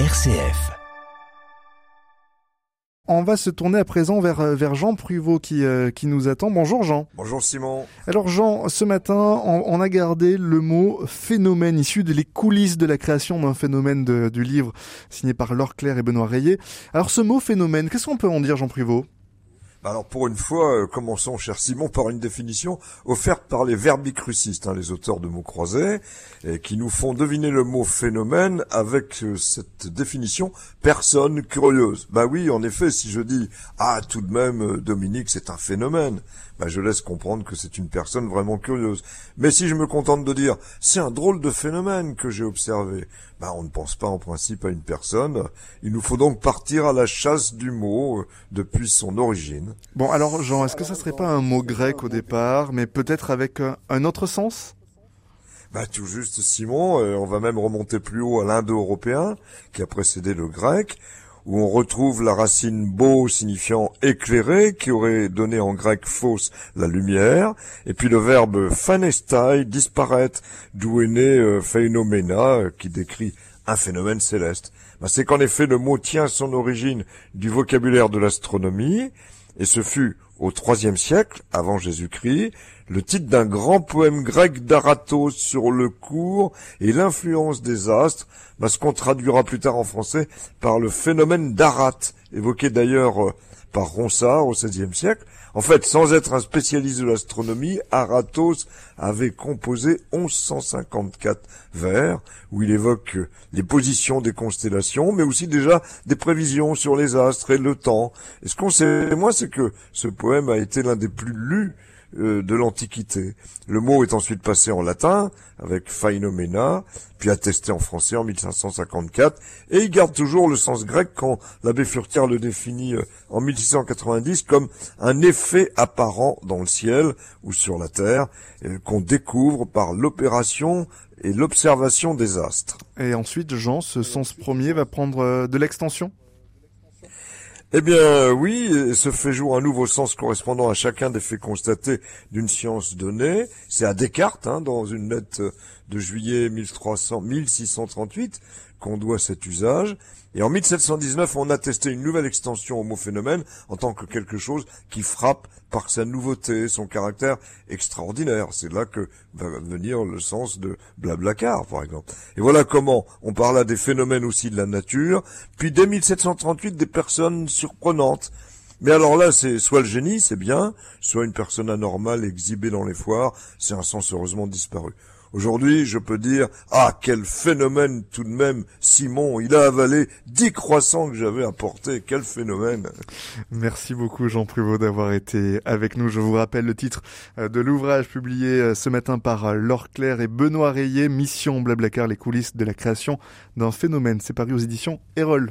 RCF. On va se tourner à présent vers, euh, vers Jean Pruvot qui, euh, qui nous attend. Bonjour Jean. Bonjour Simon. Alors Jean, ce matin, on, a gardé le mot phénomène issu de les coulisses de la création d'un phénomène du livre signé par Laure Claire et Benoît Rayet. Alors ce mot phénomène, qu'est-ce qu'on peut en dire Jean Pruvot? Alors pour une fois, euh, commençons, cher Simon, par une définition offerte par les verbicrucistes, hein, les auteurs de mots croisés, qui nous font deviner le mot phénomène avec euh, cette définition personne curieuse. Bah oui, en effet, si je dis ah tout de même euh, Dominique c'est un phénomène, bah je laisse comprendre que c'est une personne vraiment curieuse. Mais si je me contente de dire c'est un drôle de phénomène que j'ai observé, bah on ne pense pas en principe à une personne. Il nous faut donc partir à la chasse du mot depuis son origine. Bon alors Jean, est-ce que ça serait pas un mot grec au départ, mais peut-être avec euh, un autre sens? Bah, tout juste, Simon. Euh, on va même remonter plus haut à l'indo-européen, qui a précédé le grec où on retrouve la racine beau signifiant éclairé, qui aurait donné en grec fausse la lumière, et puis le verbe phanestai, disparaître, d'où est né euh, phénomena, qui décrit un phénomène céleste. Ben, c'est qu'en effet le mot tient son origine du vocabulaire de l'astronomie, et ce fut au IIIe siècle, avant Jésus-Christ, le titre d'un grand poème grec d'Aratos sur le cours et l'influence des astres, ce qu'on traduira plus tard en français par le phénomène d'Arat, évoqué d'ailleurs euh, par Ronsard au XVIe siècle. En fait, sans être un spécialiste de l'astronomie, Aratos avait composé 1154 vers où il évoque euh, les positions des constellations, mais aussi déjà des prévisions sur les astres et le temps. Et ce qu'on sait, moi, c'est que ce poème a été l'un des plus lus euh, de l'Antiquité. Le mot est ensuite passé en latin avec phaenomena, puis attesté en français en 1554, et il garde toujours le sens grec quand l'abbé Furtière le définit euh, en 1690 comme un effet apparent dans le ciel ou sur la terre euh, qu'on découvre par l'opération et l'observation des astres. Et ensuite, Jean, ce sens premier va prendre de l'extension? Eh bien oui, se fait jour un nouveau sens correspondant à chacun des faits constatés d'une science donnée. C'est à Descartes, hein, dans une lettre de juillet 1300, 1638, qu'on doit cet usage. Et en 1719, on a testé une nouvelle extension au mot phénomène en tant que quelque chose qui frappe par sa nouveauté, son caractère extraordinaire. C'est là que va venir le sens de blablacar, par exemple. Et voilà comment on parla des phénomènes aussi de la nature, puis dès 1738 des personnes surprenantes. Mais alors là, c'est soit le génie, c'est bien, soit une personne anormale exhibée dans les foires, c'est un sens heureusement disparu. Aujourd'hui, je peux dire, ah, quel phénomène tout de même, Simon, il a avalé dix croissants que j'avais apportés, quel phénomène. Merci beaucoup Jean Pruvot d'avoir été avec nous. Je vous rappelle le titre euh, de l'ouvrage publié euh, ce matin par euh, Laure Claire et Benoît Rayet, Mission Blablacar, les coulisses de la création d'un phénomène. C'est paru aux éditions Erol.